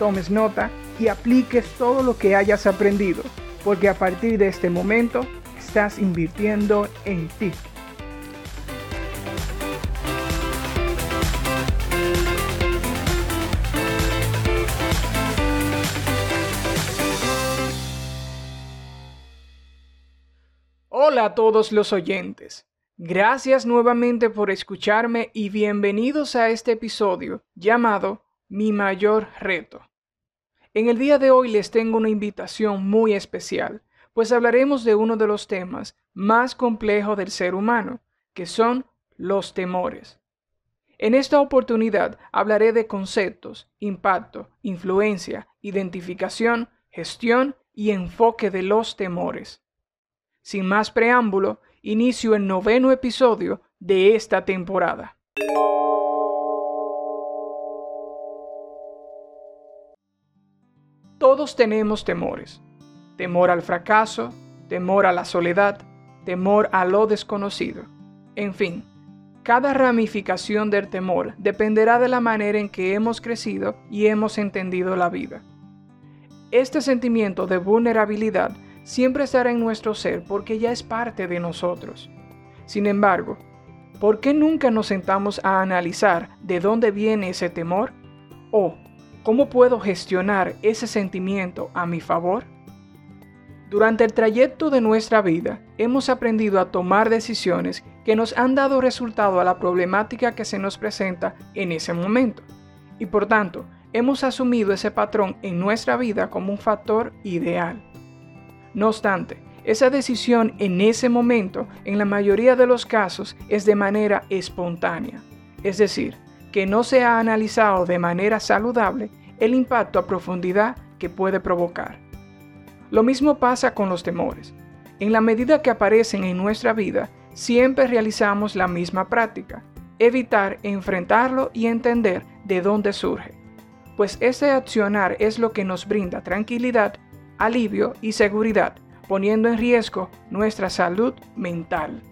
tomes nota y apliques todo lo que hayas aprendido, porque a partir de este momento estás invirtiendo en ti. Hola a todos los oyentes. Gracias nuevamente por escucharme y bienvenidos a este episodio llamado Mi mayor reto. En el día de hoy les tengo una invitación muy especial, pues hablaremos de uno de los temas más complejos del ser humano, que son los temores. En esta oportunidad hablaré de conceptos, impacto, influencia, identificación, gestión y enfoque de los temores. Sin más preámbulo, inicio el noveno episodio de esta temporada. Todos tenemos temores. Temor al fracaso, temor a la soledad, temor a lo desconocido. En fin, cada ramificación del temor dependerá de la manera en que hemos crecido y hemos entendido la vida. Este sentimiento de vulnerabilidad siempre estará en nuestro ser porque ya es parte de nosotros. Sin embargo, ¿por qué nunca nos sentamos a analizar de dónde viene ese temor? ¿O ¿Cómo puedo gestionar ese sentimiento a mi favor? Durante el trayecto de nuestra vida hemos aprendido a tomar decisiones que nos han dado resultado a la problemática que se nos presenta en ese momento. Y por tanto, hemos asumido ese patrón en nuestra vida como un factor ideal. No obstante, esa decisión en ese momento, en la mayoría de los casos, es de manera espontánea. Es decir, que no se ha analizado de manera saludable el impacto a profundidad que puede provocar. Lo mismo pasa con los temores. En la medida que aparecen en nuestra vida, siempre realizamos la misma práctica, evitar enfrentarlo y entender de dónde surge, pues ese accionar es lo que nos brinda tranquilidad, alivio y seguridad, poniendo en riesgo nuestra salud mental.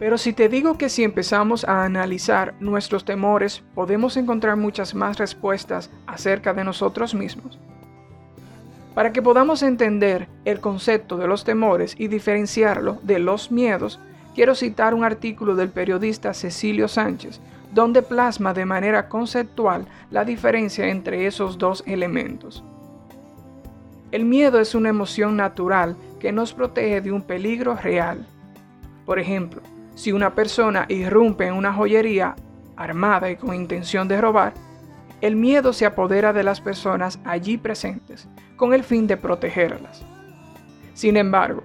Pero si te digo que si empezamos a analizar nuestros temores, podemos encontrar muchas más respuestas acerca de nosotros mismos. Para que podamos entender el concepto de los temores y diferenciarlo de los miedos, quiero citar un artículo del periodista Cecilio Sánchez, donde plasma de manera conceptual la diferencia entre esos dos elementos. El miedo es una emoción natural que nos protege de un peligro real. Por ejemplo, si una persona irrumpe en una joyería armada y con intención de robar, el miedo se apodera de las personas allí presentes con el fin de protegerlas. Sin embargo,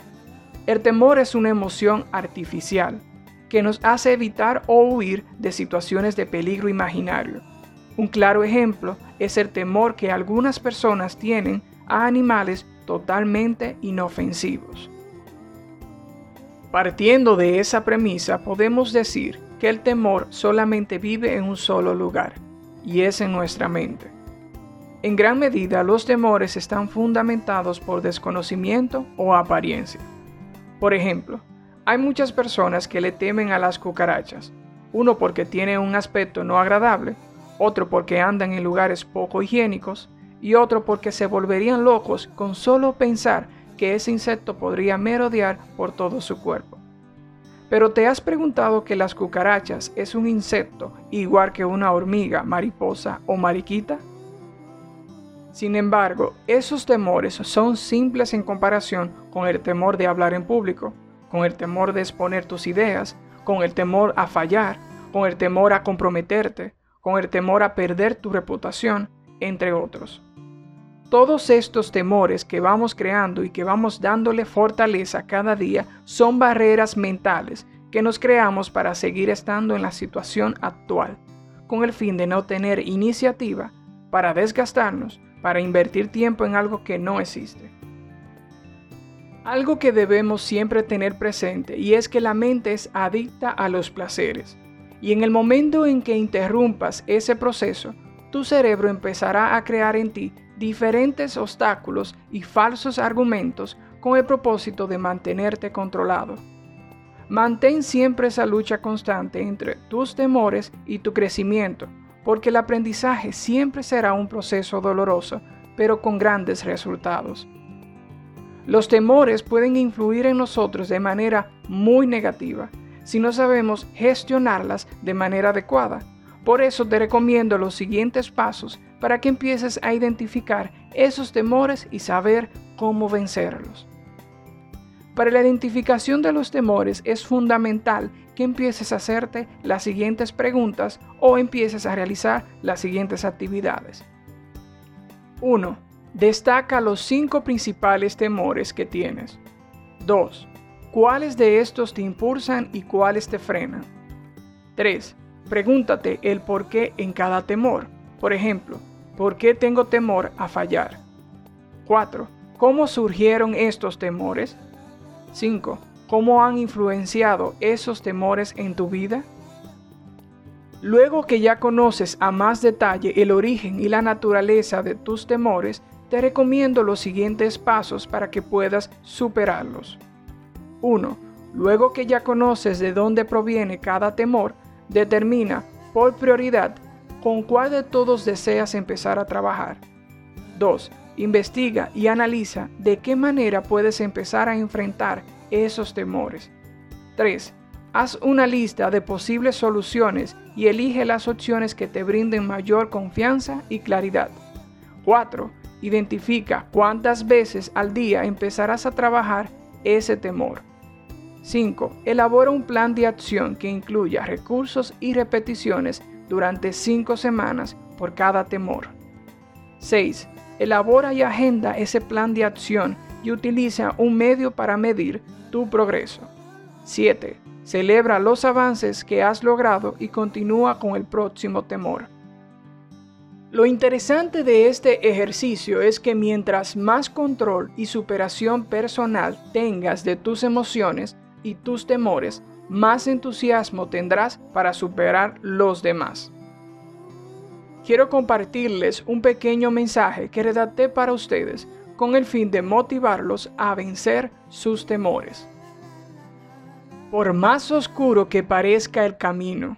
el temor es una emoción artificial que nos hace evitar o huir de situaciones de peligro imaginario. Un claro ejemplo es el temor que algunas personas tienen a animales totalmente inofensivos. Partiendo de esa premisa, podemos decir que el temor solamente vive en un solo lugar, y es en nuestra mente. En gran medida, los temores están fundamentados por desconocimiento o apariencia. Por ejemplo, hay muchas personas que le temen a las cucarachas, uno porque tiene un aspecto no agradable, otro porque andan en lugares poco higiénicos y otro porque se volverían locos con solo pensar que ese insecto podría merodear por todo su cuerpo. Pero ¿te has preguntado que las cucarachas es un insecto igual que una hormiga, mariposa o mariquita? Sin embargo, esos temores son simples en comparación con el temor de hablar en público, con el temor de exponer tus ideas, con el temor a fallar, con el temor a comprometerte, con el temor a perder tu reputación, entre otros. Todos estos temores que vamos creando y que vamos dándole fortaleza cada día son barreras mentales que nos creamos para seguir estando en la situación actual, con el fin de no tener iniciativa para desgastarnos, para invertir tiempo en algo que no existe. Algo que debemos siempre tener presente y es que la mente es adicta a los placeres. Y en el momento en que interrumpas ese proceso, tu cerebro empezará a crear en ti diferentes obstáculos y falsos argumentos con el propósito de mantenerte controlado. Mantén siempre esa lucha constante entre tus temores y tu crecimiento, porque el aprendizaje siempre será un proceso doloroso, pero con grandes resultados. Los temores pueden influir en nosotros de manera muy negativa si no sabemos gestionarlas de manera adecuada. Por eso te recomiendo los siguientes pasos para que empieces a identificar esos temores y saber cómo vencerlos. Para la identificación de los temores es fundamental que empieces a hacerte las siguientes preguntas o empieces a realizar las siguientes actividades. 1. Destaca los cinco principales temores que tienes. 2. ¿Cuáles de estos te impulsan y cuáles te frenan? 3. Pregúntate el por qué en cada temor. Por ejemplo, ¿por qué tengo temor a fallar? 4. ¿Cómo surgieron estos temores? 5. ¿Cómo han influenciado esos temores en tu vida? Luego que ya conoces a más detalle el origen y la naturaleza de tus temores, te recomiendo los siguientes pasos para que puedas superarlos. 1. Luego que ya conoces de dónde proviene cada temor, determina por prioridad con cuál de todos deseas empezar a trabajar. 2. Investiga y analiza de qué manera puedes empezar a enfrentar esos temores. 3. Haz una lista de posibles soluciones y elige las opciones que te brinden mayor confianza y claridad. 4. Identifica cuántas veces al día empezarás a trabajar ese temor. 5. Elabora un plan de acción que incluya recursos y repeticiones durante 5 semanas por cada temor. 6. Elabora y agenda ese plan de acción y utiliza un medio para medir tu progreso. 7. Celebra los avances que has logrado y continúa con el próximo temor. Lo interesante de este ejercicio es que mientras más control y superación personal tengas de tus emociones y tus temores, más entusiasmo tendrás para superar los demás quiero compartirles un pequeño mensaje que redacté para ustedes con el fin de motivarlos a vencer sus temores. Por más oscuro que parezca el camino,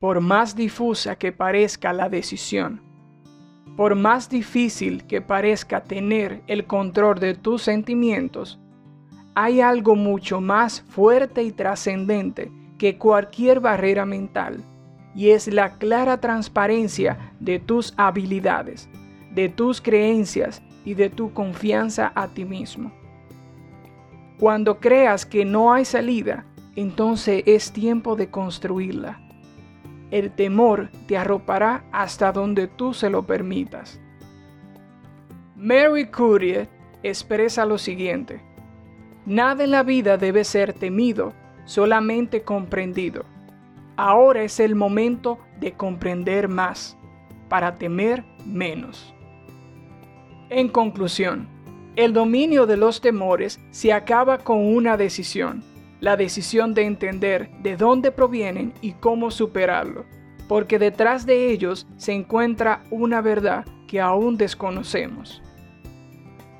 por más difusa que parezca la decisión, por más difícil que parezca tener el control de tus sentimientos, hay algo mucho más fuerte y trascendente que cualquier barrera mental y es la clara transparencia de tus habilidades, de tus creencias y de tu confianza a ti mismo. Cuando creas que no hay salida, entonces es tiempo de construirla. El temor te arropará hasta donde tú se lo permitas. Mary Curie expresa lo siguiente. Nada en la vida debe ser temido, solamente comprendido. Ahora es el momento de comprender más para temer menos. En conclusión, el dominio de los temores se acaba con una decisión, la decisión de entender de dónde provienen y cómo superarlo, porque detrás de ellos se encuentra una verdad que aún desconocemos.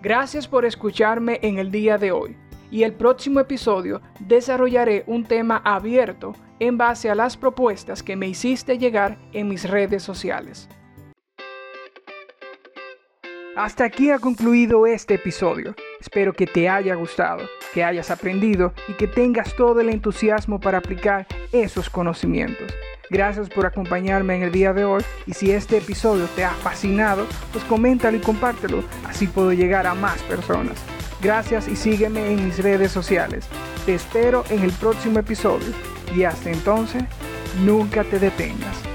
Gracias por escucharme en el día de hoy y el próximo episodio desarrollaré un tema abierto en base a las propuestas que me hiciste llegar en mis redes sociales. Hasta aquí ha concluido este episodio. Espero que te haya gustado, que hayas aprendido y que tengas todo el entusiasmo para aplicar esos conocimientos. Gracias por acompañarme en el día de hoy y si este episodio te ha fascinado, pues coméntalo y compártelo, así puedo llegar a más personas. Gracias y sígueme en mis redes sociales. Te espero en el próximo episodio y hasta entonces, nunca te detengas.